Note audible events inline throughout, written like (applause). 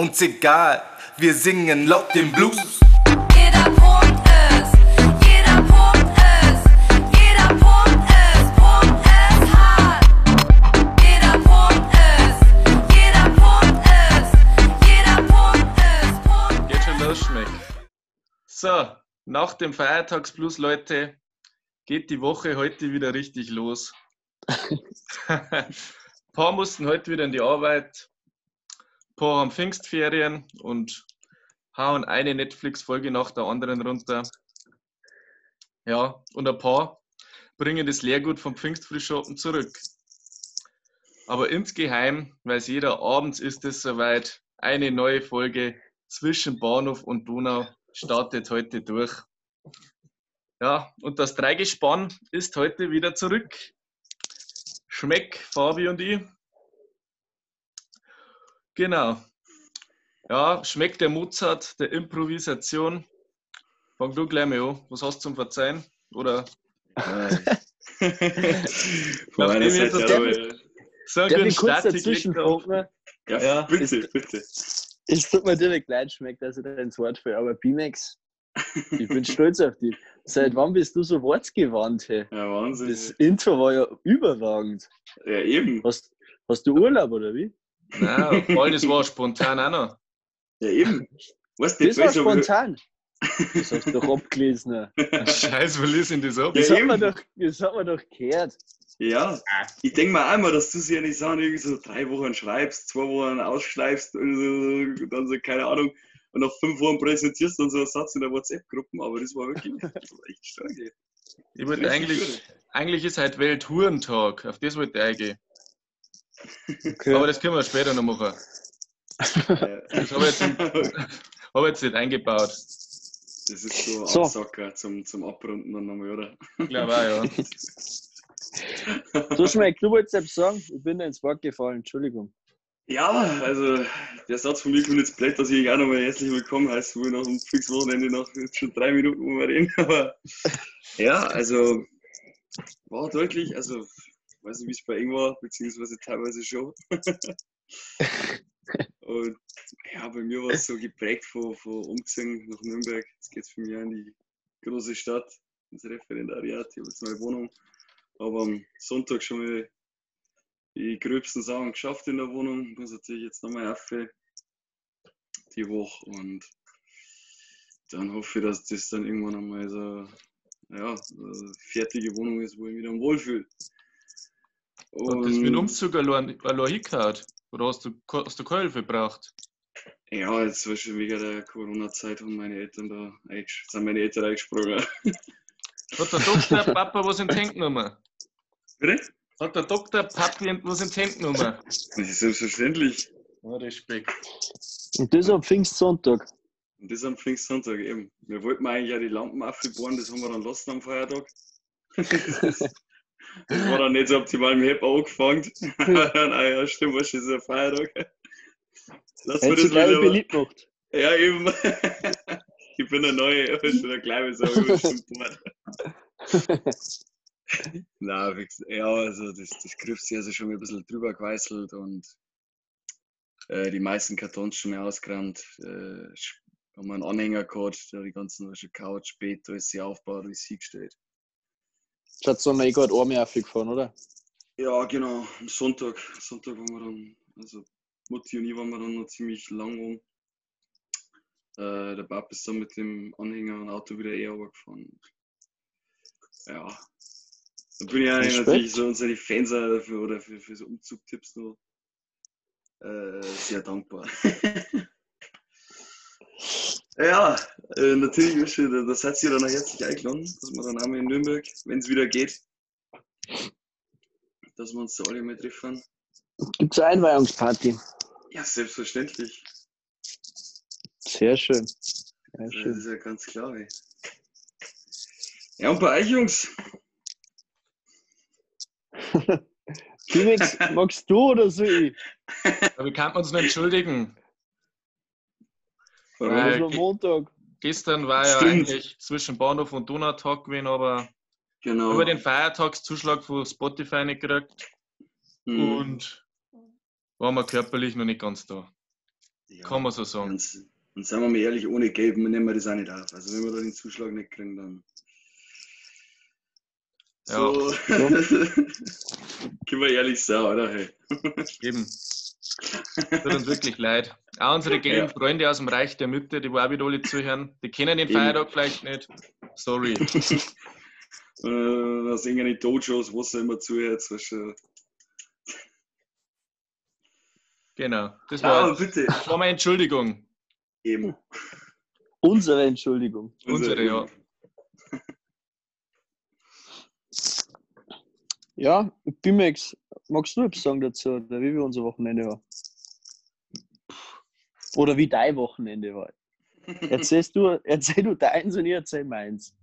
Uns egal, wir singen laut den Blues. Jeder pumpt es, jeder pumpt es, jeder pumpt es, pumpt es hart. Jeder pumpt es, jeder pumpt es, jeder pumpt es, pumpt Geht schon los, schmeckt. So, nach dem Feiertagsplus, Leute, geht die Woche heute wieder richtig los. (laughs) Ein paar mussten heute wieder in die Arbeit, paar haben Pfingstferien und hauen eine Netflix-Folge nach der anderen runter. Ja, und ein paar bringen das Leergut vom Pfingstfrühschoppen zurück. Aber insgeheim weiß jeder, abends ist es soweit, eine neue Folge zwischen Bahnhof und Donau startet heute durch. Ja, und das Dreigespann ist heute wieder zurück. Schmeck, Fabi und ich. Genau. Ja, schmeckt der Mozart der Improvisation. Fang du gleich mal an. Was hast du zum Verzeihen? Oder Von meiner Seite das aber, so Darf einen ich kurz dazwischen ja, Ja, bitte, bitte. Es tut mir direkt leid, schmeckt, dass ich da ins Wort fällt, aber Bimex, ich bin (laughs) stolz auf dich. Seit wann bist du so wortgewandt? Hey? Ja, Wahnsinn. Das Intro war ja überragend. ja, eben. Hast, hast du Urlaub oder wie? Nein, voll, das war spontan auch noch. Ja, eben. Weißt Das war spontan. Das hast du doch abgelesen. Scheiß, wo liest denn das ab? Ja, Das hat, eben. man doch, das hat man doch gehört. Ja, ich denke mir auch immer, dass du sie ja nicht sagen, irgendwie so drei Wochen schreibst, zwei Wochen ausschleifst und, so, dann so, keine Ahnung, und nach fünf Wochen präsentierst du dann so einen Satz in der WhatsApp-Gruppe, aber das war wirklich das war echt stark. Ich wollte eigentlich, eigentlich ist heute Welthurentag, auf das wollte ich eingehen. Okay. Aber das können wir später noch machen. Das habe ich jetzt, (laughs) hab ich jetzt nicht eingebaut. Das ist so ein So. Absacker zum, zum Abrunden dann nochmal, oder? Ich glaube auch, ja. (laughs) So schmeckt, du wolltest selbst sagen, ich bin da ins Wort gefallen, Entschuldigung. Ja, also der Satz von mir kommt jetzt blöd, dass ich auch nochmal herzlich willkommen heiße, wo ich nach dem Fixwochenende noch jetzt schon drei Minuten wo wir reden. Aber ja, also war deutlich, also weiß nicht, wie es bei Ing war, beziehungsweise teilweise schon. (laughs) Und ja, bei mir war es so geprägt von, von Umziehen nach Nürnberg. Jetzt geht es für mich in die große Stadt, ins Referendariat, ich habe jetzt meine Wohnung. Aber am Sonntag schon mal die gröbsten Sachen geschafft in der Wohnung. Muss natürlich jetzt nochmal auf die Woche und dann hoffe ich, dass das dann irgendwann einmal so ja, eine fertige Wohnung ist, wo ich mich dann wohlfühle. Und das mit Umzug allein, allein hingehauen? Oder hast du, hast du keine Hilfe gebraucht? Ja, jetzt zum Beispiel wegen der Corona-Zeit haben meine Eltern da sind meine Eltern eingesprungen. Hat der Doktor Papa was in die Hände genommen? Bitte? Hat der Doktor Papi was in die Hände genommen? Das ist selbstverständlich. Ja, Respekt. Und das am Pfingstsonntag. Und das am Pfingstsonntag eben. Wir wollten eigentlich auch die Lampen aufbauen, das haben wir dann lassen am Feiertag. (laughs) das war dann nicht so optimal im Hep angefangen. (laughs) ah ja, stimmt, was ist ein Feiertag? Lass mir das wieder. beliebt gemacht. Ja, eben. (laughs) ich bin der Neue, ich bin der Kleine, so (laughs) Na, ja, also das, das Griffs also schon ein bisschen drüber geweißelt und äh, die meisten Kartons schon mal ausgerannt. Äh, haben wir einen Anhänger gehabt, der die ganzen Couch, Bett, alles sie aufgebaut, alles sie Schaut so, ich gerade Arme aufgefahren, oder? Ja, genau, am Sonntag. Sonntag waren wir dann, also Mutti und ich waren wir dann noch ziemlich lang um. Äh, der Papa ist dann mit dem Anhänger und Auto wieder eh runtergefahren. Ja. Da bin ich eigentlich natürlich so unsere Fans auch dafür oder für, für so Umzugtipps noch äh, sehr dankbar. (laughs) ja, äh, natürlich, weißt du, da, da seid ihr dann auch herzlich eingeladen, dass wir dann auch mal in Nürnberg, wenn es wieder geht, dass wir uns da alle mal treffen. Gibt es eine Einweihungsparty? Ja, selbstverständlich. Sehr schön. Sehr Das schön. ist ja ganz klar. Ey. Ja, und bei euch, Jungs? (laughs) Phoenix, (laughs) magst du oder so ich? Aber wir kann uns nur entschuldigen. Warum? Äh, Das Montag. Gestern war ja Stimmt. eigentlich zwischen Bahnhof und Donautag gewesen, aber Genau. über den Feiertagszuschlag von Spotify nicht gekriegt Mhm. und waren wir körperlich noch nicht ganz da. Ja, Kann man so sagen. Und, und seien wir mal ehrlich, ohne Gelb nehmen wir das auch nicht auf. Also wenn wir da den Zuschlag nicht kriegen, dann. Ja. So. (laughs) Können wir ehrlich sein, oder? Hey. Eben. Tut uns wirklich leid. Auch unsere gelben Ja. Freunde aus dem Reich der Mitte, die auch wieder alle zuhören, die kennen den. Feiertag vielleicht nicht. Sorry. (laughs) Äh, aus irgendeinen Dojos, wo sie immer zuhört. Schön. Genau. Das Ah, war, bitte. das war meine Entschuldigung. Eben. Unsere Entschuldigung. Unsere, ja. Ja, Bimex, magst du etwas sagen dazu, oder wie wir unser Wochenende war? Oder wie dein Wochenende war? (laughs) Erzählst du, erzähl du deins und ich erzähl meins.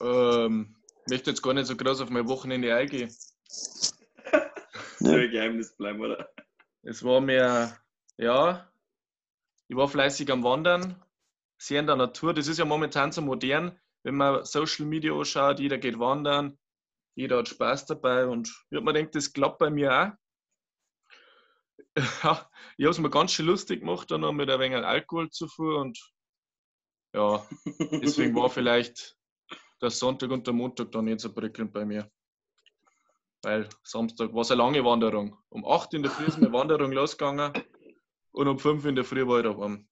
Ähm, möchte jetzt gar nicht so groß auf mein Wochenende eingehen. Soll ein Geheimnis bleiben, oder? Es war mir, ja, ich war fleißig am Wandern, sehr in der Natur. Das ist ja momentan so modern, wenn man Social Media anschaut, jeder geht wandern, jeder hat Spaß dabei und ich habe mir gedacht, das klappt bei mir auch. (laughs) Ja, ich habe es mir ganz schön lustig gemacht, dann noch mit ein wenig Alkoholzufuhr und ja, deswegen war (laughs) vielleicht der Sonntag und der Montag dann nicht so prickelnd bei mir. Weil Samstag war es eine lange Wanderung. Um 8 in der Früh ist meine (laughs) Wanderung losgegangen und um 5 in der Früh war ich daheim.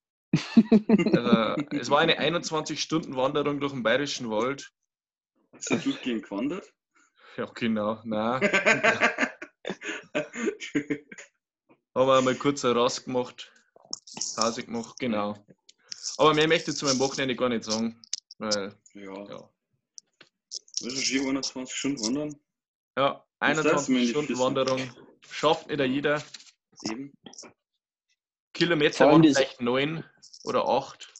Also, es war eine 21-Stunden-Wanderung durch den Bayerischen Wald. Ist er durchgehend gewandert? (laughs) Ja, genau. Nein, (laughs) aber einmal kurz eine Rast gemacht, Pause gemacht, genau. Aber mehr möchte ich zu meinem Wochenende gar nicht sagen, weil, ja. ja, Was ist schon 21 Stunden wandern? ja Das darfst du mir nicht 21 Stunden. Wanderung schafft nicht jeder. Eben. Kilometer waren vielleicht neun oder acht.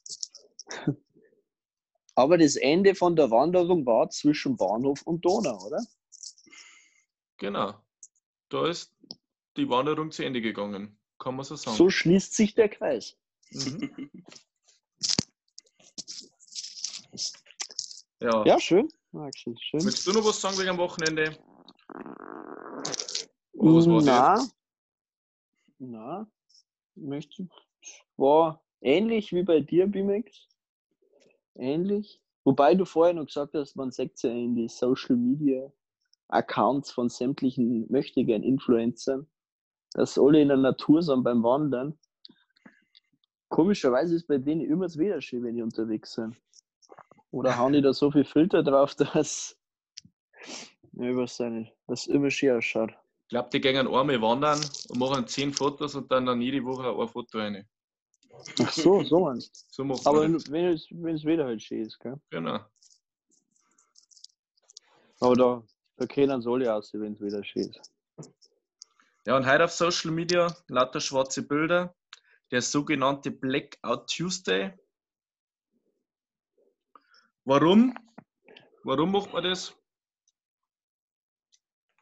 (laughs) Aber das Ende von der Wanderung war zwischen Bahnhof und Donau, oder? Genau. Da ist die Wanderung zu Ende gegangen. Kann man so sagen. So schließt sich der Kreis. Mhm. (laughs) Ja. Ja, schön. Axel, schön. Willst du noch was sagen wegen am Wochenende? Oder was war na, na, möchte, war ähnlich wie bei dir, Bimex. Ähnlich. Wobei du vorher noch gesagt hast, man sagt ja in die Social Media Accounts von sämtlichen möchtegern Influencern, dass alle in der Natur sind beim Wandern. Komischerweise ist bei denen immer das Wetter schön, wenn die unterwegs sind. Oder (laughs) hauen die da so viel Filter drauf, (laughs) dass, ja, auch nicht, dass immer schön ausschaut. Ich glaube, die gehen einmal wandern und machen zehn Fotos und dann, dann jede Woche ein Foto rein. Ach so, so (laughs) meinst. So macht Aber man das. wenn es, wenn es Wetter halt schön ist, gell? Genau. Aber da, da kennen sie alle aus, wenn es wieder schön ist. Ja, und heute auf Social Media lauter schwarze Bilder. Der sogenannte Blackout Tuesday. Warum? Warum macht man das?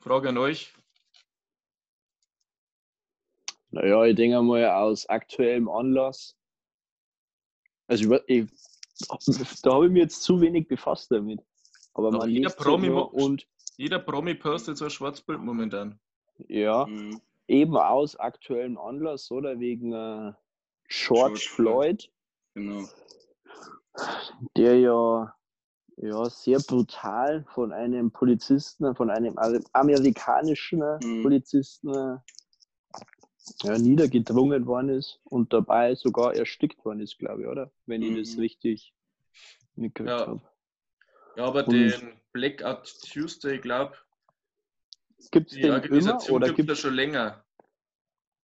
Frage an euch. Naja, ich denke mal aus aktuellem Anlass. Also über- ich, da habe ich mich jetzt zu wenig befasst damit. Aber, Aber man liest Promi und Jeder Promi postet so ein Schwarzbild momentan. ja, Mhm. eben aus aktuellem Anlass, oder? Wegen äh, George, George Floyd. Floyd, Genau. der ja, ja sehr brutal von einem Polizisten, von einem Amer- amerikanischen äh, Mhm. Polizisten äh, ja, niedergedrungen worden ist und dabei sogar erstickt worden ist, glaube ich, oder? Wenn ich das Mhm. richtig mitgekriegt Ja. habe. Ja, aber Und- den Blackout Tuesday, ich glaube, Gibt es die den immer Organisation oder gibt es schon länger.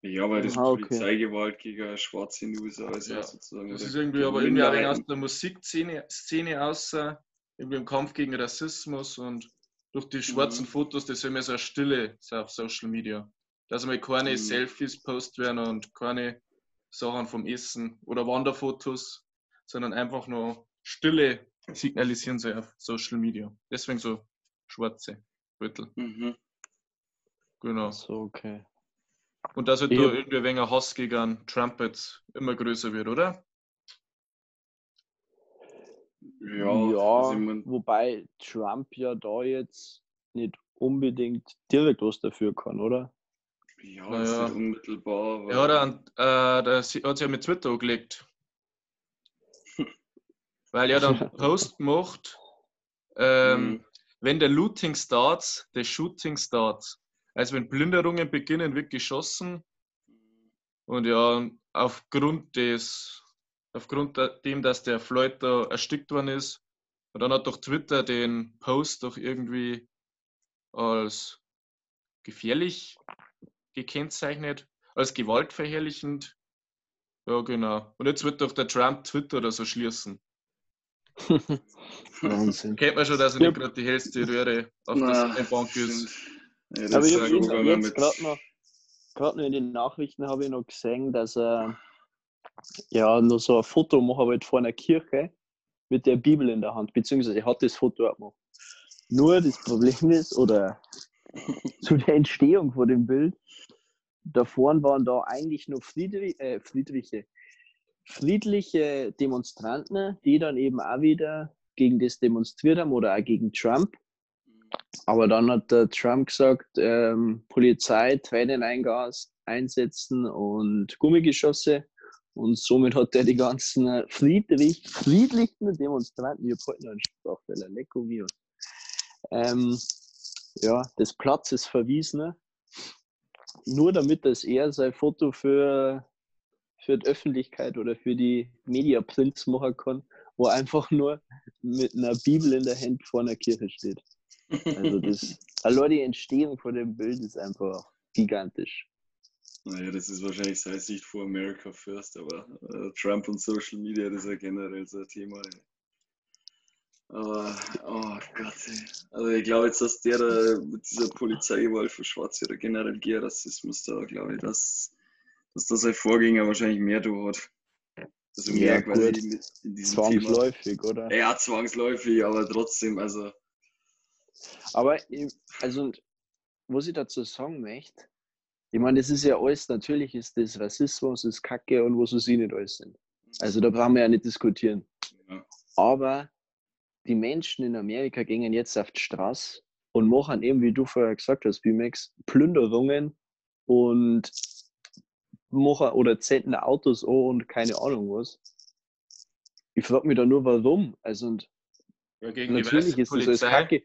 Ja, weil das Aha, okay. Polizeigewalt gegen Schwarze in den USA ist ja, Ja, sozusagen. Das ist irgendwie aber irgendwie auch aus der Musikszene Szene außer irgendwie im Kampf gegen Rassismus und durch die schwarzen Mhm. Fotos, das ist immer so eine Stille so auf Social Media. Dass mal keine Mhm. Selfies post werden und keine Sachen vom Essen oder Wanderfotos, sondern einfach nur Stille signalisieren sie auf Social Media. Deswegen so schwarze Büttel. Mhm. Genau. so, okay. Und dass halt Ich da irgendwie ein wenig Hass gegen Trump jetzt immer größer wird, oder? Ja, Ja, also wobei Trump ja da jetzt nicht unbedingt direkt was dafür kann, oder? Ja, Na jetzt ja. nicht unmittelbar. Er hat, einen, äh, das hat sich ja mit Twitter angelegt. Weil er dann (laughs) Post gemacht, ähm, Mhm. wenn der Looting starts, der Shooting starts. Also wenn Plünderungen beginnen, wird geschossen. Und ja, aufgrund des, aufgrund de- dem, dass der Floyd da erstickt worden ist, und dann hat doch Twitter den Post doch irgendwie als gefährlich gekennzeichnet, als gewaltverherrlichend. Ja, genau. Und jetzt wird doch der Trump Twitter oder so schließen. (laughs) Wahnsinn. Kennt man schon, dass er Ja. nicht gerade die hellste Röhre auf Na, der Bank ist. Ja, Aber das ich ist habe jetzt, jetzt gerade noch, grad noch in den Nachrichten habe ich noch gesehen, dass er ja noch so ein Foto machen wollte vor einer Kirche mit der Bibel in der Hand, beziehungsweise er hat das Foto auch gemacht. Nur das Problem ist, oder (laughs) zu der Entstehung von dem Bild, da vorne waren da eigentlich nur Friedrich, äh, Friedriche, friedliche Demonstranten, die dann eben auch wieder gegen das demonstriert haben oder auch gegen Trump. Aber dann hat der Trump gesagt, ähm, Polizei, Träneneingas einsetzen und Gummigeschosse. Und somit hat er die ganzen äh, friedlich, friedlichen Demonstranten, wir heute noch einen Sprachfehler, Lecco mio, ähm, ja, des Platzes verwiesen. Nur damit dass er sein Foto für, für die Öffentlichkeit oder für die Media Prints machen kann, wo einfach nur mit einer Bibel in der Hand vor einer Kirche steht. Also das, (laughs) allein die Entstehung von dem Bild ist einfach gigantisch. Naja, das ist wahrscheinlich seine Sicht vor America First, aber äh, Trump und Social Media, das ist ja generell so ein Thema. Ey. Aber, oh Gott, ey. Also ich glaube jetzt, dass der da mit dieser Polizeiwahl für Schwarze oder generell gegen Rassismus da, glaube ich, dass, dass das ein Vorgänger wahrscheinlich mehr da hat. Also Ja, mehr quasi gut. mit in diesem Thema. Zwangsläufig, oder? Ja, zwangsläufig, aber trotzdem, also Aber, also, was ich dazu sagen möchte, ich meine, das ist ja alles, natürlich ist das Rassismus, ist Kacke und was weiß ich nicht alles sind. Also da brauchen wir ja nicht diskutieren. Ja. Aber die Menschen in Amerika gehen jetzt auf die Straße und machen eben, wie du vorher gesagt hast, BMX, Plünderungen und machen oder zenden Autos an und keine Ahnung was. Ich frage mich da nur, warum. Also, und Ja, natürlich ist das alles. Kacke.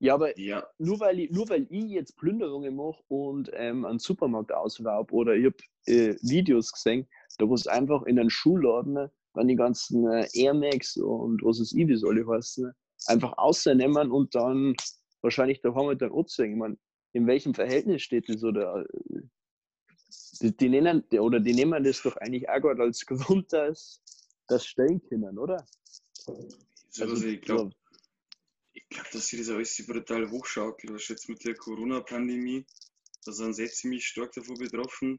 Ja, aber ja, nur weil ich, nur weil ich jetzt Plünderungen mache und ähm, einen Supermarkt ausraub oder ich habe äh, Videos gesehen, da es einfach in einen Schulladen dann die ganzen äh, Air Max und was es ich, wie soll ich heißen, einfach ausnehmen und dann wahrscheinlich daheim mit dann anzeigen. Ich meine, in welchem Verhältnis steht das oder äh, die, nennen oder die nehmen das doch eigentlich auch gerade als Grund, dass das stellen können, oder? also, ich glaube, ich glaube, dass sie das alles so brutal hochschaukelt. Was jetzt mit der Corona-Pandemie, da sind sie ziemlich stark davon betroffen.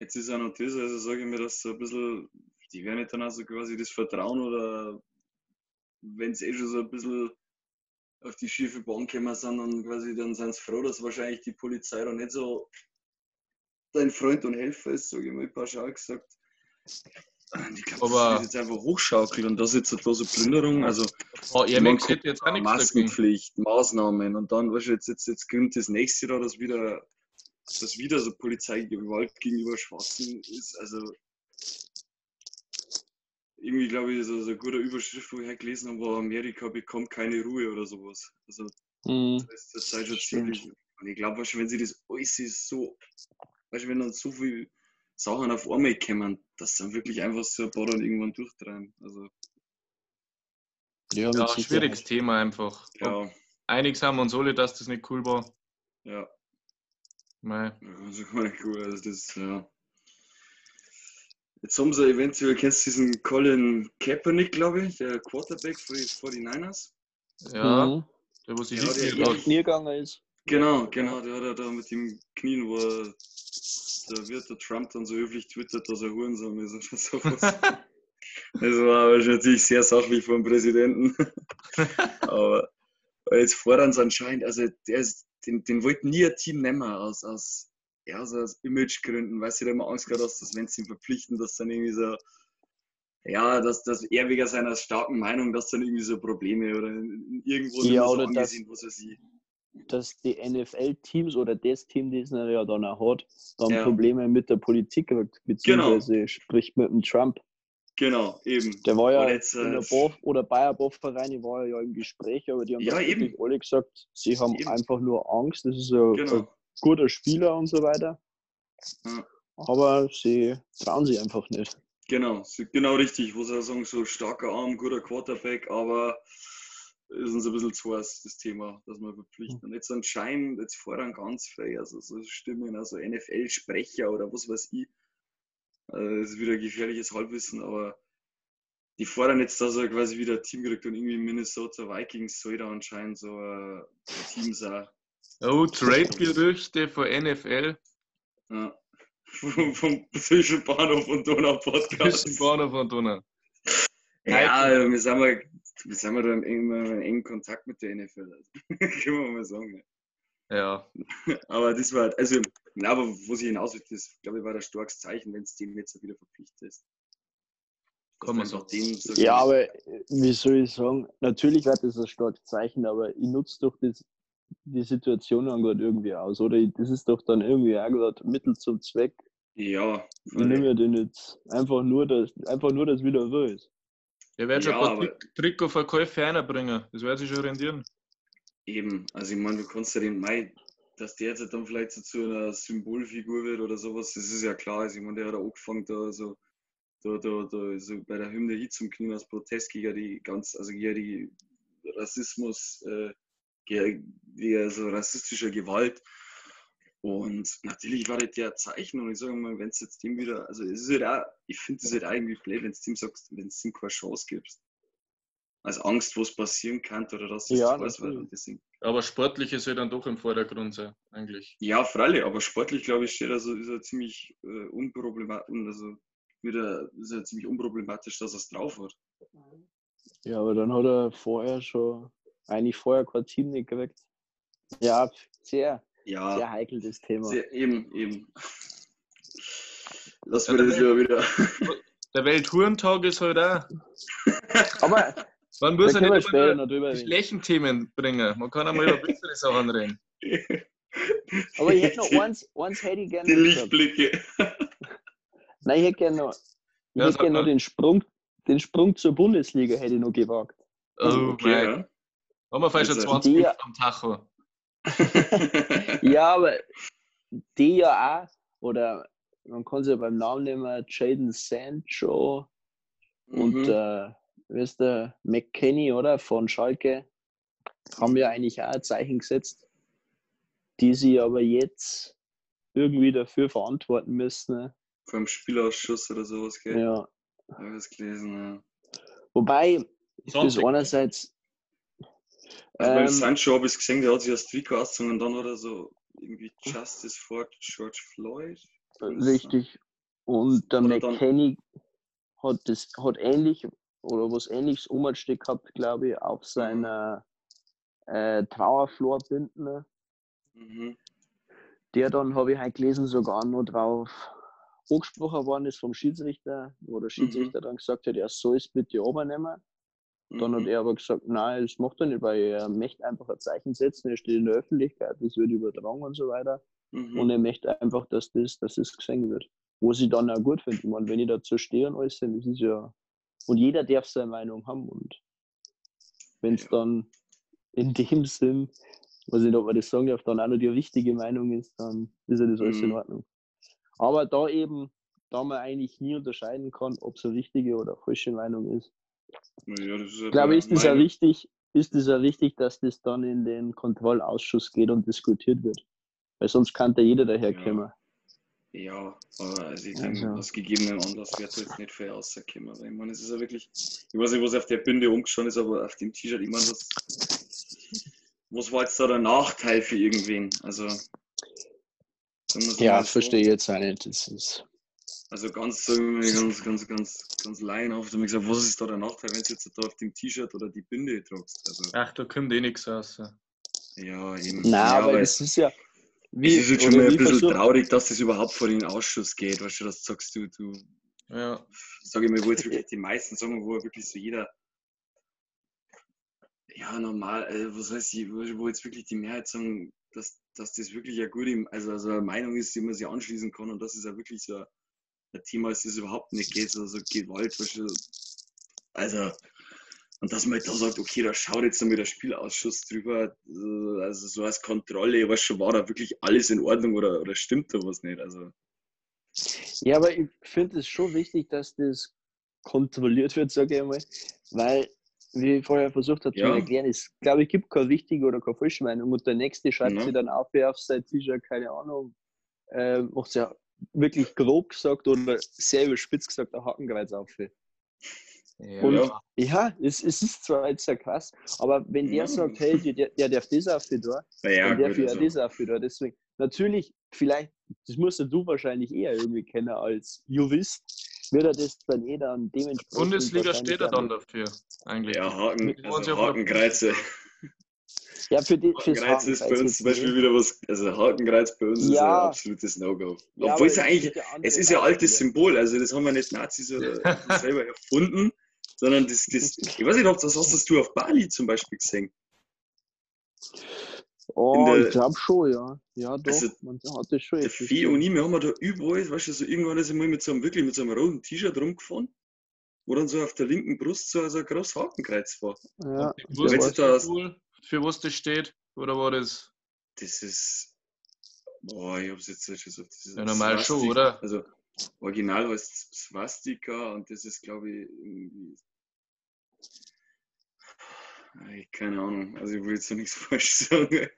Jetzt ist auch noch das, also sage ich mir, dass so ein bisschen, die werden nicht dann also quasi das Vertrauen oder wenn es eh schon so ein bisschen auf die schiefe Bahn gekommen sind, dann quasi, dann sind sie froh, dass wahrscheinlich die Polizei da nicht so dein Freund und Helfer ist, sage ich mal pauschal gesagt. Ich glaube, Aber- das ist jetzt einfach hochschaukelt und das ist jetzt so Plünderung, also Oh, Air Man hätte jetzt auch. Maskenpflicht, Maßnahmen und dann, weißt du, jetzt, jetzt, jetzt kommt das nächste Jahr, dass wieder, dass wieder so Polizeigewalt gegenüber Schwarzen ist. Also irgendwie glaube ich, so, so eine gute Überschrift, wo ich halt gelesen habe, war Amerika bekommt keine Ruhe oder sowas. Also Mhm. das ist zur Zeit schon ziemlich. Und ich glaube, wenn sie das alles ist so, weißt du, wenn dann so viele Sachen auf einmal kommen, dass dann wirklich einfach so ein paar dann irgendwann durchdrehen. Also Ja, Ja, schwieriges Thema einfach. ja, Einig sind wir uns alle, dass das nicht cool war. ja. Ja, Also (laughs) cool, also das, ja. Jetzt haben sie eventuell, kennst du diesen Colin Kaepernick, glaube ich, der Quarterback für die 49ers? Ja, Mhm. der, wo sich Ja, nicht der- lässt. Kniegegangen ist. Genau, genau, der hat ja da mit dem Knien, wo er, da wird der Trump dann so höflich twittert, dass er Hurensohn ist oder sowas. (laughs) Das war aber natürlich sehr sachlich vom Präsidenten. (laughs) aber jetzt fordern sie anscheinend, also der ist, den, den wollten nie ein Team nehmen aus, aus, ja, so aus Imagegründen, weil sie da immer Angst gehabt hast, dass wenn sie ihn verpflichten, dass dann irgendwie so, ja, dass, dass er wegen seiner starken Meinung, dass dann irgendwie so Probleme oder irgendwo Ja, so oder das- angesehen, was er sie. Dass die NFL-Teams oder das Team, das er ja dann auch hat, dann Ja. Probleme mit der Politik hat, beziehungsweise sprich mit dem Trump. Genau, eben. Der war ja jetzt, in äh, der Bof oder Bayer Bof-Vereine war er ja im Gespräch, aber die haben Ja, eben. alle gesagt, sie haben Eben. einfach nur Angst. Das ist ein, ein Genau. guter Spieler und so weiter. Ja. Aber sie trauen sich einfach nicht. Genau, genau richtig. Wo sie sagen, so starker Arm, guter Quarterback, aber ist uns ein bisschen zu heiß, das Thema, dass man verpflichten. Und jetzt anscheinend, jetzt fordern ganz viele, also so Stimmen, also NFL-Sprecher oder was weiß ich. Äh, Das ist wieder gefährliches Halbwissen, aber die fordern jetzt, dass er quasi wieder ein Team kriegt und irgendwie Minnesota Vikings soll da anscheinend so ein ein Team sein. Oh, Trade-Gerüchte von NFL. Ja. Vom, vom zwischen Bahnhof und Donau Podcast. Zwischen Bahnhof und Donau. Ja, wir sind, mal, wir sind mal da im engen, im engen Kontakt mit der NFL. Also. (laughs) Können wir mal sagen. Ja. Ja. (laughs) Aber das war, halt- also, na, aber wo sie hinaus will, das glaube ich war ein starkes Zeichen, wenn es dem jetzt wieder verpflichtet ist. Kann man so den so Ja, aber äh, wie soll ich sagen, natürlich wird das ein starkes Zeichen, aber ich nutze doch das, die Situation dann gerade irgendwie aus, oder? Das ist doch dann irgendwie auch gerade Mittel zum Zweck. Ja, Ich nehme den jetzt einfach nur, dass einfach nur, dass wieder so ist. Der wird schon Ja, ein paar Trikotverkäufe reinbringen. Das wird sich schon rendieren. eben. Also, ich meine, du kannst ja den Mai, dass der jetzt dann vielleicht so zu einer Symbolfigur wird oder sowas, das ist ja klar. Also, ich meine, der hat auch angefangen, da so, da, da, da, so bei der Hymne hin zum Knien als Protest gegen die ganz, also gegen die Rassismus, äh, gegen also rassistische Gewalt. Und natürlich war das der Zeichen und ich sage mal, wenn es jetzt dem wieder, also es ist halt auch, ich finde es halt auch irgendwie blöd, wenn es dem sagst, wenn es ihm keine Chance gibst. Als Angst, was passieren kann oder dass es Ja, heiß wird. Aber sportlich soll dann doch im Vordergrund sein, eigentlich. ja, freilich, aber sportlich glaube ich steht also ist er ziemlich äh, unproblematisch, also wieder ist er ziemlich unproblematisch, dass er es drauf hat. Ja, aber dann hat er vorher schon, eigentlich vorher kein Team nicht gekriegt. Ja, sehr, Ja, sehr heikel das Thema. sehr, eben, eben. Lass Ja, mir das wieder wieder. Der Welthurentag ist halt auch. Aber Man muss ja nicht immer drüber die reden. schlechten Themen bringen. Man kann einmal über bessere (laughs) Sachen reden. Aber ich hätte noch eins, eins hätte ich gerne Die. Lichtblicke. Nein, ich hätte gerne noch, ich Ja, hätte gerne noch den Sprung, den Sprung zur Bundesliga hätte ich noch gewagt. Oh, okay, mein. ja. Haben wir vielleicht schon Also, 20 die- Minuten am Tacho. (laughs) Ja, aber die ja auch, oder man kann sie ja beim Namen nehmen, Jaden Sancho und Mhm. äh, wer ist der McKenny, oder? Von Schalke, haben ja eigentlich auch ein Zeichen gesetzt, die sie aber jetzt irgendwie dafür verantworten müssen. Ne? Vom Spielausschuss oder sowas, gell? Ja. Hab ich das gelesen, ja. Wobei, das Sonntag. einerseits. Also beim Ähm, Sancho habe ich es gesehen, der hat sich Trikot ausgezogen und dann hat er so irgendwie Justice for George Floyd. Richtig. Und der Oder dann- McKenny hat das hat ähnlich oder was ähnliches umsteht gehabt, glaube ich, auf seiner äh, Trauerflorbinden, Mhm. der dann, habe ich halt gelesen, sogar noch drauf angesprochen worden ist vom Schiedsrichter, wo der Schiedsrichter dann gesagt hat, er soll es bitte übernehmen. Dann hat Mhm. er aber gesagt, nein, das macht er nicht, weil er möchte einfach ein Zeichen setzen, er steht in der Öffentlichkeit, das wird übertragen und so weiter. Mhm. Und er möchte einfach, dass das, dass das gesehen wird. Was ich dann auch gut finde. Ich meine, wenn ich dazu stehe und alles, das ist ja. Und jeder darf seine Meinung haben. Und wenn es Ja. dann in dem Sinn, weiß nicht, ob man das sagen darf, dann auch noch die richtige Meinung ist, dann ist ja das alles in Mhm. Ordnung. Aber da eben, da man eigentlich nie unterscheiden kann, ob es eine richtige oder falsche Meinung ist, Ja, das ist ja glaube ich, ist das ja wichtig, ist es ja wichtig, dass das dann in den Kontrollausschuss geht und diskutiert wird. Weil sonst kann da jeder daherkommen. Ja, aber also ich denke, Also. aus gegebenen Anlass wird da jetzt nicht viel rauskommen. Ich meine, es ist ja wirklich, ich weiß nicht, was auf der Binde umgeschaut ist, aber auf dem T-Shirt, ich meine, was, was war jetzt da der Nachteil für irgendwen? Also, Ja, verstehe ich jetzt auch nicht. Das ist, Also ganz, sagen wir mal, ganz, ganz, ganz, ganz laienhaft haben wir gesagt, was ist da der Nachteil, wenn du jetzt da auf dem T-Shirt oder die Binde tragst? Also, Ach, da kommt eh nichts raus. ja, eben. Nein, ja, aber es ist ja. es ist jetzt schon oder mal ein wie bisschen versucht- traurig, dass das überhaupt vor den Ausschuss geht, weißt du, dass du sagst, du, du Ja. sage ich mal, wo jetzt wirklich die meisten sagen, wo wirklich so jeder, ja, normal, also was heißt, wo jetzt wirklich die Mehrheit sagen, dass, dass das wirklich eine gute, also, also eine Meinung ist, die man sich anschließen kann und dass es ja wirklich so ein Thema ist, das überhaupt nicht geht, so, so Gewalt, also, und dass man da sagt, okay, da schaut jetzt einmal der Spielausschuss drüber, äh, also so als Kontrolle, weißt schon, war da wirklich alles in Ordnung oder, oder stimmt da was nicht, also, Ja, aber ich finde es schon wichtig, dass das kontrolliert wird, sage ich einmal, weil, wie ich vorher versucht habe Ja. zu erklären, es glaube ich gibt keine richtige oder keine falsche Meinung und der nächste schreibt Ja. sich dann auf, wer auf sein T-Shirt, keine Ahnung, äh, macht ja wirklich grob gesagt oder sehr überspitzt gesagt ein Hakenkreuz auf. Ja, Und Ja. ja, es, es ist zwar jetzt sehr krass, aber wenn der Ja. sagt, hey, der, der darf das auf da, naja, und der gut, für also, das auch wieder. Deswegen, natürlich, vielleicht, das musst ja du wahrscheinlich eher irgendwie kennen als Jurist, wird er das dann eh dann dementsprechend. Bundesliga steht er dann auch- dafür, eigentlich. ja, Haken, also Hakenkreuze. Ja, für die, fürs Hakenkreuz ist bei Hakenkreuz uns zum Beispiel wieder was, also Hakenkreuz bei uns ist Ja. ein absolutes No-Go. Ja, Obwohl es eigentlich, es ist ja altes. Symbol, also das haben wir nicht Nazis oder (laughs) selber erfunden, sondern das, das, ich weiß nicht, ob das hast das du auf Bali zum Beispiel gesehen. Oh, der- ich glaube schon, ja. Ja, doch. Also, man hat das schon Der. Fee und ich, wir haben da überall, weißt du, so irgendwann ist einmal mit so einem, wirklich mit so einem roten T-Shirt rumgefahren, wo dann so auf der linken Brust so, so ein großes Hakenkreuz war. Ja, sie du, da- wohl, für was das steht? Oder war das? Das ist, boah, ich hab's jetzt nicht schon gesagt. Das ist Ja, normal schon, Swastika. oder? Also, original heißt Swastika und das ist, glaube ich, irgendwie. Keine Ahnung, also ich will jetzt noch nichts (laughs) falsch sagen.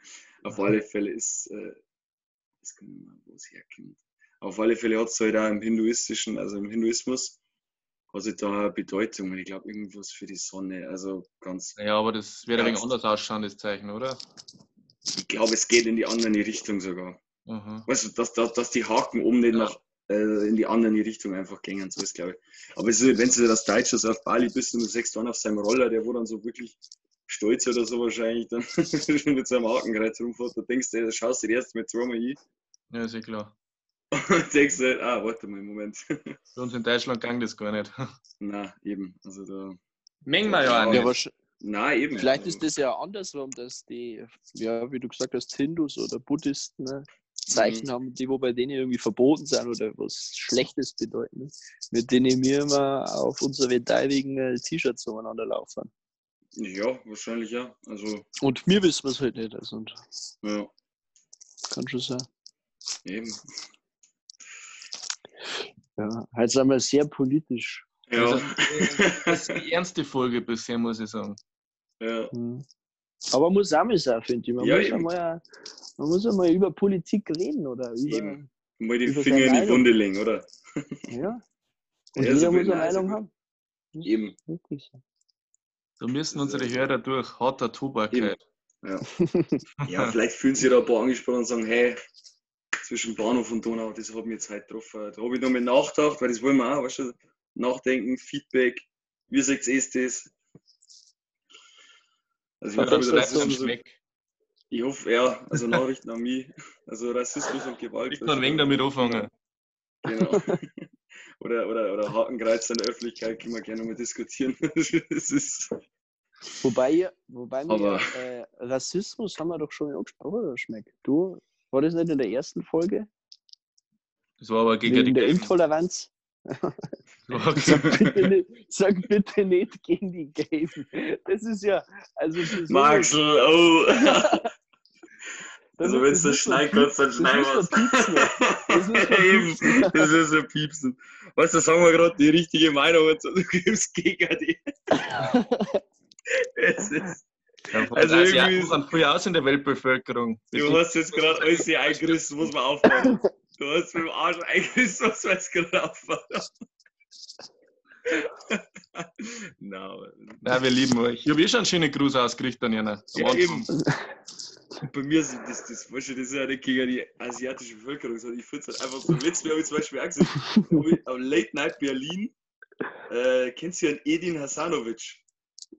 Auf (laughs) alle Fälle ist, äh, das kann man mal, wo es herkommt. Auf alle Fälle hat es halt auch im Hinduistischen, also im Hinduismus, es da eine Bedeutung. Ich glaube, irgendwas für die Sonne. Also ganz, Ja, aber das wird ein wenig anders ausschauen, das Zeichen, oder? ich glaube, es geht in die andere Richtung sogar. Mhm. Weißt du, dass, dass, dass die Haken oben nicht Ja. nach, äh, in die andere Richtung einfach gehen, so ist glaube ich. Aber es ist, wenn du das Deutsche so auf Bali bist und du siehst dann auf seinem Roller, der wo dann so wirklich stolz oder so wahrscheinlich dann (laughs) mit seinem Hakenkreuz rumfährt, da denkst du, da schaust du dir erst mal zweimal hin Ja, ist ja klar. Und denkst du, ah, warte mal, Moment. Bei uns in Deutschland ging das gar nicht. na, eben, also da, Mengen wir ja auch nicht. wahrsch- na, eben. vielleicht also, ist das ja andersrum, dass die, ja, wie du gesagt hast, Hindus oder Buddhisten ne, Zeichen Mhm. haben, die wo bei denen irgendwie verboten sind oder was Schlechtes bedeuten, mit denen wir immer auf unsere medailligen äh, T-Shirts umeinander laufen. Ja, wahrscheinlich ja. Also, Und mir wissen wir es halt nicht. Also, und ja, kann schon sein. eben. Ja, halt sind wir sehr politisch. Ja, Also, das ist die ernste Folge bisher, muss ich sagen. ja. Mhm. Aber muss auch mal sein, finde ich. Man, Ja, muss einmal, man muss einmal über Politik reden oder über. Eben. mal die Über Finger in die. Wunde legen, oder? Ja. (laughs) Und Ja, jeder so muss eine Meinung haben. Eben. Wirklich so. Da müssen unsere Hörer durch. Harter Tobak. Eben. Ja. ja, vielleicht fühlen sich da ein paar angesprochen und sagen, hey, zwischen Bahnhof und Donau, das hat mich jetzt heute getroffen. Da habe ich nochmal nachgedacht, weil das wollen wir auch, weißt du, nachdenken, Feedback, wie seht ihr das? Also ich hoffe, Rassismus, Schmeck. ich hoffe, ja, also Nachrichten an mich, also Rassismus und Gewalt. Ich kann wegen damit anfangen. Genau. (laughs) Oder, oder, oder Hakenkreuz in der Öffentlichkeit können wir gerne mal diskutieren. (laughs) das ist, Wobei, wobei wir, Aber- äh, Rassismus haben wir doch schon angesprochen, oder Schmeck? Du, war das nicht in der ersten Folge? Das war aber gegen Wegen die der. Intoleranz? Das war Sag bitte, nicht, sag bitte nicht gegen die Gelben. Das ist ja, also sowas- Maxel, oh! das Also ist- wenn das du ist so schneiden Piep- kannst, dann das schneiden ist. Das ist so (laughs) Eben, Piepsen. das ist ein Piepsen. Weißt du, sagen wir gerade die richtige Meinung und so, du gibst gegen die. (laughs) Es ist, Also also irgendwie früher aus in der Weltbevölkerung. Das du hast jetzt gerade alles hier eingerissen, muss man aufpassen. (laughs) Du hast mit dem Arsch eingerissen, was wir jetzt gerade aufpassen. Nein, wir lieben euch. Ich habe eh schon einen schönen Gruß ausgerichtet an Jana. Ja, eben. Bei mir sind das, das, weißt du, das ist ja nicht gegen die asiatische Bevölkerung, sondern ich finde es halt einfach so. Letztes Mal habe ich zum Beispiel auch gesehen, am Late Night Berlin, äh, kennst du ja einen Edin Hasanovic,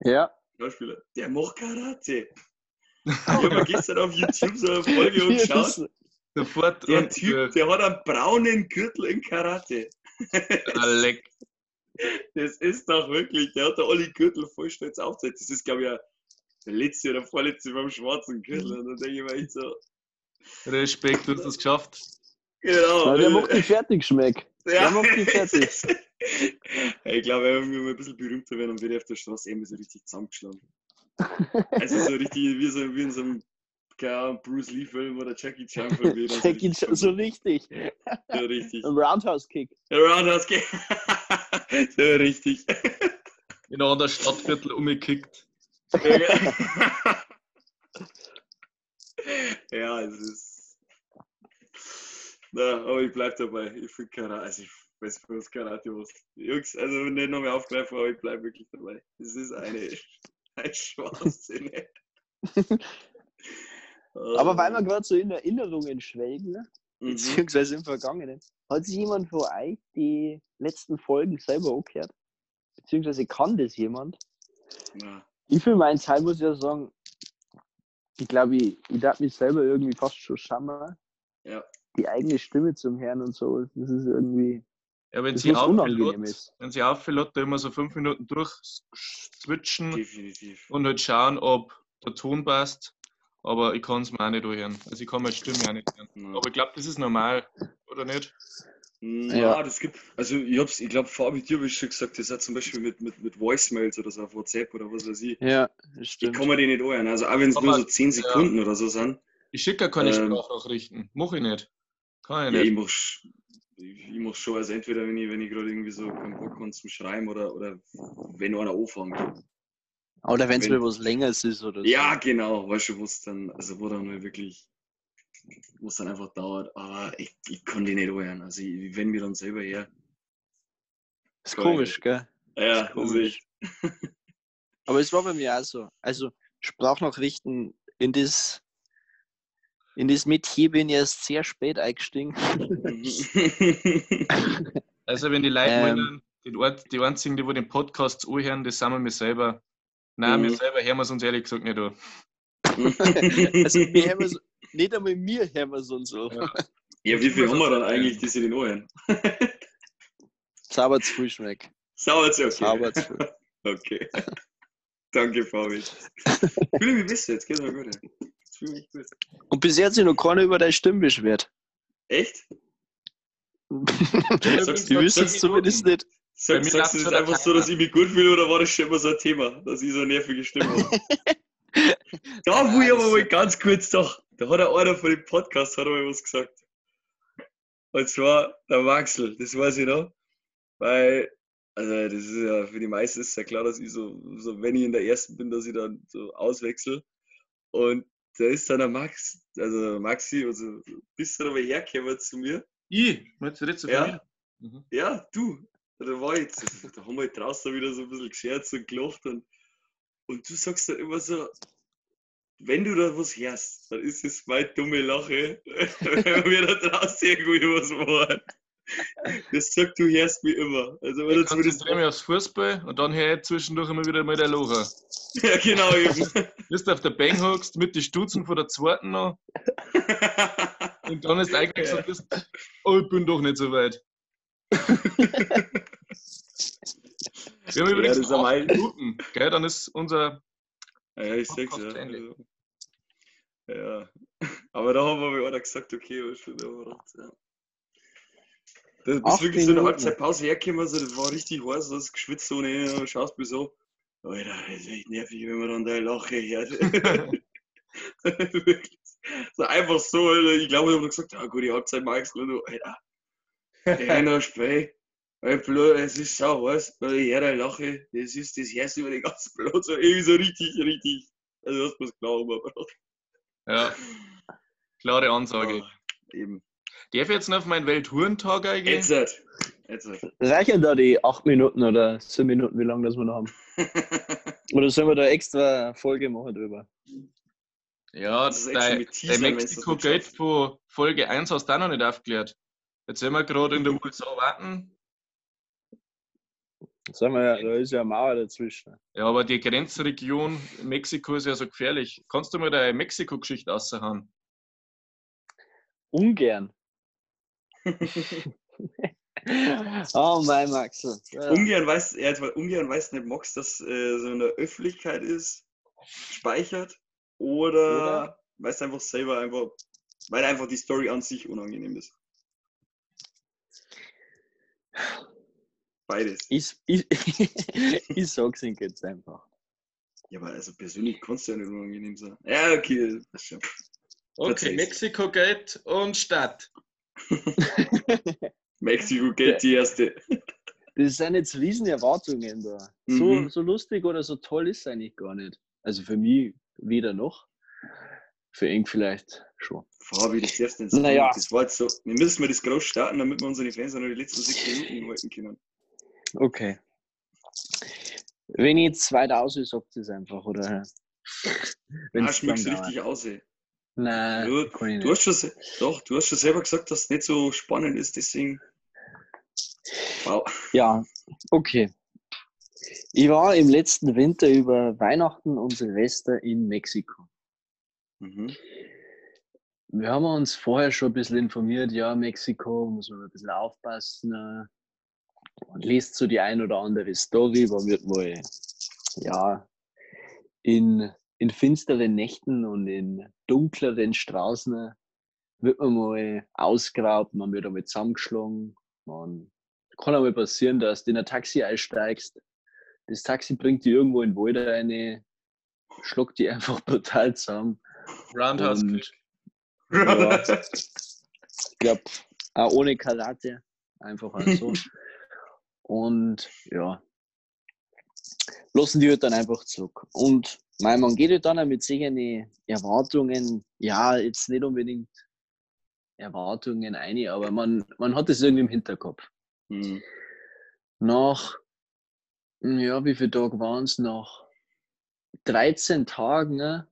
Ja. Schauspieler, der macht Karate. Ich (laughs) habe mir gestern auf YouTube so eine Folge angeschaut. wissen- Sofort Der und Typ, der hat einen braunen Gürtel im Karate. äh, (laughs) leck. Das ist doch wirklich, der hat da alle Gürtel voll stolz aufgesetzt. Das ist, glaube ich, der letzte oder vorletzte beim schwarzen Gürtel. Und dann denke ich mir echt so, Respekt, du hast es geschafft. genau. Ja, der äh, macht die fertig, Schmeck. Der macht die fertig. (laughs) ich glaube, wenn wir mal ein bisschen berühmter werden, dann werde ich auf der Straße eben so richtig zusammengeschlagen. Also so richtig wie, so, wie in so einem keine Ahnung, Bruce Lee-Film oder Jackie Chan-Film. (laughs) Jackie Chan, so richtig. So richtig. Ein Roundhouse-Kick. Roundhouse geht. (laughs) so richtig. In einer anderen Stadtviertel umgekickt. ja, es ist. Na, aber ich bleib dabei. Ich finde Karate, also ich weiß nicht, was Karate was. Jungs, also nicht nochmal aufgreifen, aber ich bleib wirklich dabei. Es ist eine, (laughs) ein Schwachsinn. (laughs) Aber weil wir gerade so in Erinnerungen schwelgen, ne? Mhm. beziehungsweise im Vergangenen, hat sich jemand von euch die letzten Folgen selber angehört? Beziehungsweise kann das jemand? Na, Ich für meinen Teil muss ja sagen, ich glaube, ich, ich darf mich selber irgendwie fast schon schauen. Ja. Die eigene Stimme zum Hören und so, das ist irgendwie Ja, wenn sie ist. wenn sie auffällt, da immer so fünf Minuten durchswitchen definitiv. und halt schauen, ob der Ton passt. Aber ich kann es mir auch nicht hören. Also ich kann meine Stimme auch nicht hören. Na. Aber ich glaube, das ist normal, oder nicht? Ja, Ja. das gibt, also ich hab's, ich glaube, vor Abitur habe ich schon gesagt, das hat zum Beispiel mit, mit, mit Voicemails oder so auf WhatsApp oder was weiß ich. Ja, das Ich stimmt. kann mir die nicht anhören. Also auch wenn es nur so 10 ja. Sekunden oder so sind. Ich schicke ja keine Ähm. Sprachnachrichten. Mach ich nicht. Ich Ja, ich sch- ich, ich mach schon, also entweder wenn ich, wenn ich gerade irgendwie so keinen Bock habe zum Schreiben oder, oder wenn einer anfängt. Oder wenn es mal was Längeres ist oder so. Ja, genau, weißt du, wo es dann, also wo dann mal wirklich, wo es dann einfach dauert, aber ich, ich kann die nicht anhören. Also ich, wenn mir dann selber her. ist komisch, gell? Ja, Ist komisch. Aber es war bei mir auch so. Also Sprachnachrichten in das in das Metier bin ich erst sehr spät eingestiegen. (laughs) Also wenn die Leute Ähm. meinen, die, Ort- die einzigen, die wo den Podcast anhören, das sind wir mir selber. Nein, Mhm. wir selber hören wir es uns ehrlich gesagt nicht an. (laughs) also wir haben so, (laughs) nicht einmal mir hören wir so und so. Ja. ja, wie viel haben wir dann eigentlich, die sich den anhören? Sauber zu viel schmeckt. Sauber zu, okay. Sauber zu viel. Okay. Danke, Fabi. Fühle mich besser, jetzt geht's mir gut. Fühle mich gut. Und bis jetzt hat sich noch keiner über deine Stimme beschwert. Echt? (laughs) Die wissen es zumindest nicht. Sag, sagst du das einfach so, dass ich mich gut fühle oder war das schon immer so ein Thema, dass ich so eine nervige Stimme habe? (laughs) da, wo ich aber mal ganz kurz doch, da hat einer von dem Podcast hat mal was gesagt. Und zwar der Maxel, das weiß ich noch. Weil, also das ist ja für die meisten ist ja klar, dass ich so, so, wenn ich in der ersten bin, dass ich dann so auswechsel. Und da ist dann der Max, also Maxi, also bist du aber hergekommen zu mir. Ich? Meinst du so Ja. viel? Mhm. Ja, du. Da war ich, da haben wir halt draußen wieder so ein bisschen gescherzt und gelacht und, und du sagst dann immer so, wenn du da was hörst, dann ist es meine dumme Lache, (laughs) wenn wir da draußen irgendwie was machen. Das sagt, du hörst mich immer. Also wenn Ich konzentriere mich aufs Fußball und dann höre ich zwischendurch immer wieder mal der Locher. (laughs) Ja, genau eben. Bis du auf der Bank hockst, mit den Stutzen von der zweiten noch (laughs) und dann ist eigentlich so, bist, oh, ich bin doch nicht so weit. (laughs) Wir haben übrigens das ist noch am acht Minuten, gell? Dann ist unser ja, ich sag's ja. Also, ja. Aber da haben wir mal einer gesagt, okay, was schon da war. Ja. Da bist Acht wirklich so eine. Halbzeitpause hergekommen, also das war richtig heiß, du hast geschwitzt ohne Ende, schaust mich so. Alter, das ist echt nervig, wenn man dann da Lache hört. Wirklich. (laughs) (laughs) so einfach so, Alter. Ich glaube, ich habe gesagt, ja gut, die Halbzeit magst du, Alter. Einer Spiel. Es ist sau heiß, weil ich höre eine Lache, das ist das Herz über den ganzen Blut, so irgendwie so richtig, richtig. Also, das muss klar umgebracht. ja, klare Ansage. Eben. Darf ich jetzt noch auf meinen Welthurentag eingehen? Jetzt halt. Jetzt. Reichen da die 8 Minuten oder 7 Minuten, wie lange das wir noch haben? (laughs) Oder sollen wir da extra Folge machen drüber? Ja, Das ist dein, dein schafft. von Folge 1 hast du auch noch nicht aufgeklärt. Jetzt sind wir gerade in der (laughs) USA warten. Sagen wir, ja, da ist ja eine Mauer dazwischen. Ja, aber die Grenzregion Mexiko ist ja so gefährlich. Kannst du mal deine Mexiko-Geschichte raushauen? Ungern. (laughs) oh mein Maxel. Ja. Ungern weiß, er hat, weil ungern weiß nicht, magst, dass äh, so in der Öffentlichkeit ist speichert oder, weil es einfach selber einfach, weil einfach die Story an sich unangenehm ist. Beides. Ich, ich, (laughs) ich sag's Ihnen jetzt einfach. Ja, aber also persönlich kannst du ja nicht unangenehm sein. Ja, okay, das. Okay. Mexiko geht und Stadt. (laughs) Mexiko geht die erste. Das sind jetzt riesen Erwartungen da. So, Mhm. so lustig oder so toll ist es eigentlich gar nicht. Also für mich weder noch. Für ihn vielleicht schon. Fabi, das erste ins Naja. Das war jetzt so. Wir müssen mal das groß starten, damit wir unsere Fans noch die letzten sechs Minuten halten können. Okay. Wenn ich jetzt weiter aus sagt es einfach, oder? Ah, du dann richtig aus. Nein, Du, du, hast schon, doch, du hast schon selber gesagt, dass es nicht so spannend ist, deswegen. Wow. Ja, okay. Ich war im letzten Winter über Weihnachten und Silvester in Mexiko. Mhm. Wir haben uns vorher schon ein bisschen informiert, ja, Mexiko, muss man ein bisschen aufpassen. äh, Man liest so die ein oder andere Story, man wird mal, ja, in, in finsteren Nächten und in dunkleren Straßen wird man mal ausgeraubt, man wird einmal zusammengeschlagen. Man kann einmal passieren, dass du in ein Taxi einsteigst, das Taxi bringt dich irgendwo in den Wald rein, schluckt die (laughs) einfach brutal zusammen. Roundhouse Und-. Ja. (laughs) Ich glaube, auch ohne Karate. Einfach so. (laughs) Und ja, lassen die halt dann einfach zurück. Und mein, man geht halt dann mit solchen Erwartungen, ja, jetzt nicht unbedingt Erwartungen ein, aber man, man hat es irgendwie im Hinterkopf. Mhm. Nach, ja, wie viele Tage waren es? Nach 13 Tagen ne,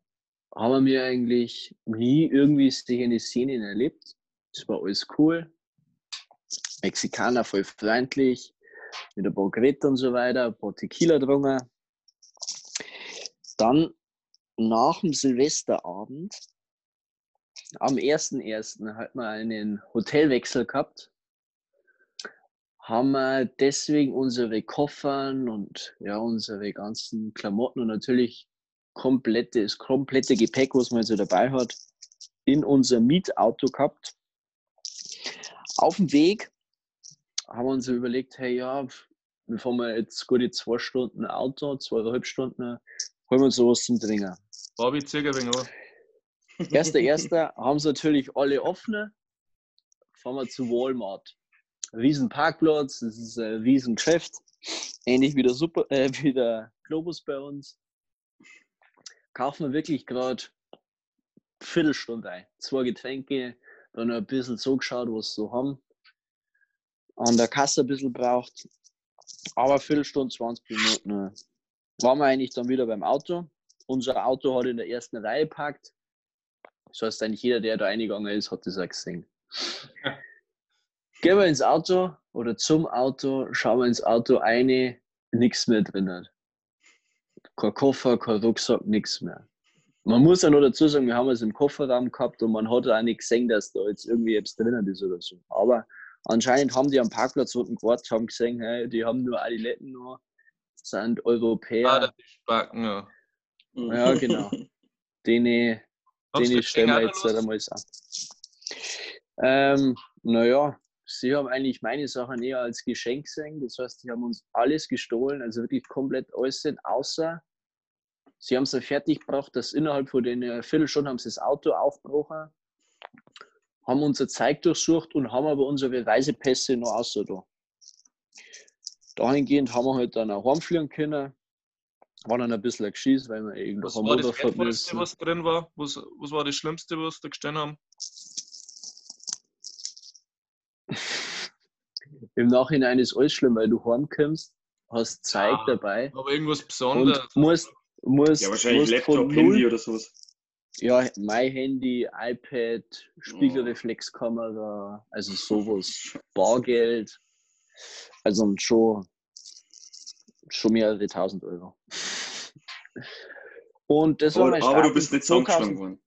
haben wir eigentlich nie irgendwie solche Szenen erlebt. Es war alles cool. Mexikaner voll freundlich, mit ein paar Geräten und so weiter, ein paar Tequila drungen. Dann nach dem Silvesterabend, am 1.1. hat man einen Hotelwechsel gehabt haben wir deswegen unsere Koffern und ja, unsere ganzen Klamotten und natürlich komplette, das komplette Gepäck, was man so dabei hat, in unser Mietauto gehabt. Auf dem Weg haben wir uns überlegt, hey ja, wir fahren jetzt gute zwei Stunden Auto, zweieinhalb Stunden, holen wir uns sowas zum Trinken. Bobby, wenig an. Erster, (laughs) erster haben sie natürlich alle offen. Fahren wir zu Walmart. Riesen Parkplatz, das ist ein riesen Geschäft. Ähnlich wie der, Super, äh, wie der Globus bei uns. Kaufen wir wirklich gerade Viertelstunde ein. Zwei Getränke, dann ein bisschen so geschaut, was sie so haben. An der Kasse ein bisschen braucht. Aber Viertelstunde, 20 Minuten waren wir eigentlich dann wieder beim Auto. Unser Auto hat in der ersten Reihe parkt. Das heißt, eigentlich jeder, der da eingegangen ist, hat das auch gesehen. Gehen wir ins Auto oder zum Auto, schauen wir ins Auto eine, nichts mehr drin. Kein Koffer, kein Rucksack, nichts mehr. Man muss ja noch dazu sagen, wir haben es im Kofferraum gehabt und man hat auch nicht gesehen, dass da jetzt irgendwie etwas drinnen ist oder so. Aber anscheinend haben die am Parkplatz unten gewartet, haben gesehen, hey, die haben nur Adiletten noch, sind Europäer. Ah, ja. Mhm. Ja, genau. (laughs) den dir stellen wir jetzt halt einmal an. Ähm, naja, sie haben eigentlich meine Sachen eher als Geschenk gesehen. Das heißt, sie haben uns alles gestohlen, also wirklich komplett alles, außer sie haben es ja fertig gebracht, dass innerhalb von den äh, Viertelstunden haben sie das Auto aufgebrochen, haben unser Zeug durchsucht und haben aber unsere Reisepässe noch außer da. Dahingehend haben wir halt dann auch heimfliegen können. War dann ein bisschen Geschiss, weil wir irgendwo Was haben war das Wertvollste, müssen. was drin war? Was, was war das Schlimmste, was da gestanden haben? (laughs) Im Nachhinein ist alles schlimm, weil du heimkommst, hast Zeug Ja. dabei Aber irgendwas und Besonderes. musst, musst, Ja, wahrscheinlich musst Laptop, von Handy oder sowas. ja, mein Handy, iPad, Spiegelreflexkamera, also sowas, Bargeld, also schon, schon mehrere tausend Euro. Und das war Aber, mein aber du bist in nicht zusammengeschlagen 2000 worden.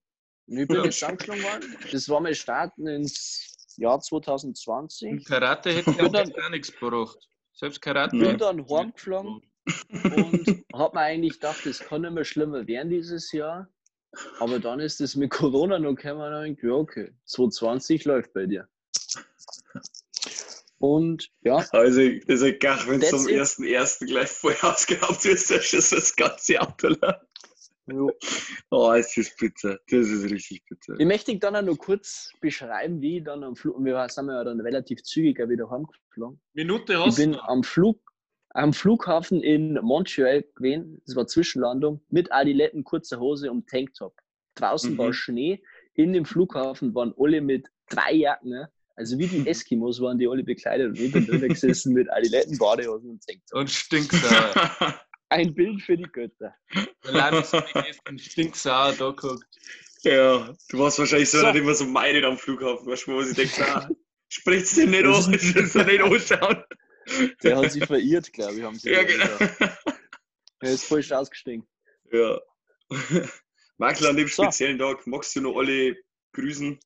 Ich bin Ja. nicht zusammengeschlagen worden. Das war mein Start ins Jahr 2020. Im Karate hätte ich dann- gar nichts gebracht. Selbst Karate. Ja. bin dann heimgeflogen und hat mir eigentlich gedacht, es kann nicht mehr schlimmer werden dieses Jahr. Aber dann ist es mit Corona noch gekommen und ich ja, okay, 2020 läuft bei dir. Und ja, Also, das ist gar, wenn du zum ersten ersten gleich voll (laughs) ausgehabt wirst, dann ist das ganze Auto lang. jo. (laughs) Oh, es ist bitter. Das ist richtig bitter. ich möchte dann auch noch kurz beschreiben, wie ich dann am Flug, wir sind ja dann relativ zügig auch wieder heimgeflogen. Minute Ich hast bin du. am Flug, am Flughafen in Montreal gewesen, das war Zwischenlandung, mit Adiletten, kurzer Hose und Tanktop. Draußen Mhm. war Schnee, in dem Flughafen waren alle mit drei Jacken, ne? Also wie die Eskimos waren die alle bekleidet und ich bin drinnen gesessen mit Adiletten, Badehosen und Tanktop. Und stinksauer. (laughs) Ein Bild für die Götter. Der Landesminister stinksauer da guckt. ja, du warst wahrscheinlich so, So. immer so meidet am Flughafen, weißt du, wo sie denkt, na, spricht's den nicht Das an, ich will so nicht anschauen. Der hat sich verirrt, glaube ich, haben sie Ja, genau. Er ist falsch ausgestiegen. Ja. (laughs) Michael, an dem So. speziellen Tag magst du noch alle grüßen?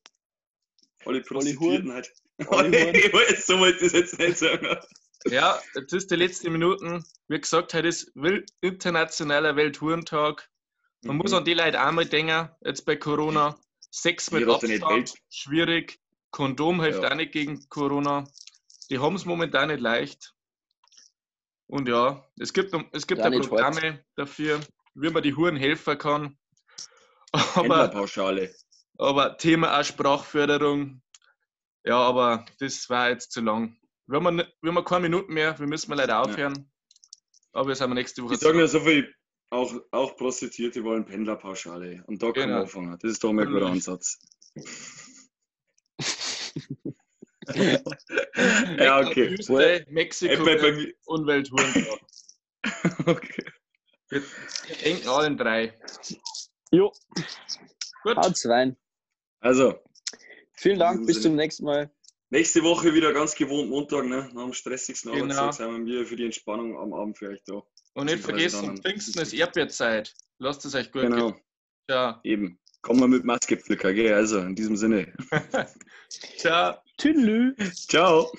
Alle Prostituierten halt. Alle (laughs) so wollte ich das jetzt nicht sagen. Ja, jetzt ist die letzte Minuten. Wie gesagt, heute ist internationaler Welthurentag. Man muss an die Leute einmal denken, jetzt bei Corona. Sex mit Abstand, schwierig. Kondom hilft Ja. auch nicht gegen Corona. Die haben es momentan nicht leicht. Und ja, es gibt, es gibt Ja, Programme dafür, wie man die Huren helfen kann. Aber, Händlerpauschale. Aber Thema auch Sprachförderung. Ja, aber das war jetzt zu lang. Wir haben, wir haben keine Minuten mehr, wir müssen mal leider aufhören. Aber wir sind wir nächste Woche Ich sage ja so viel, auch, auch Prostituierte wollen Pendlerpauschale. Und da kann Genau. man anfangen. Das ist doch mal ein guter Mhm. Ansatz. (laughs) ja, okay. Wüste, Mexiko mir- und Welthurentag. (laughs) okay. Wir denken allen drei. Jo, Gut, haut's rein. Also, Vielen Dank, bis zum nächsten Mal. nächste Woche wieder ganz gewohnt Montag, ne? Nach dem stressigsten Genau. Arbeitstag sind wir für die Entspannung am Abend für euch da. und nicht vergessen, Pfingsten ist Erdbeerzeit. Lasst es euch gut Genau, gehen. Ciao. eben. Kommen wir mit Maske pflücker, gell? Also, in diesem Sinne. (laughs) Ciao. Tüdelü. Ciao.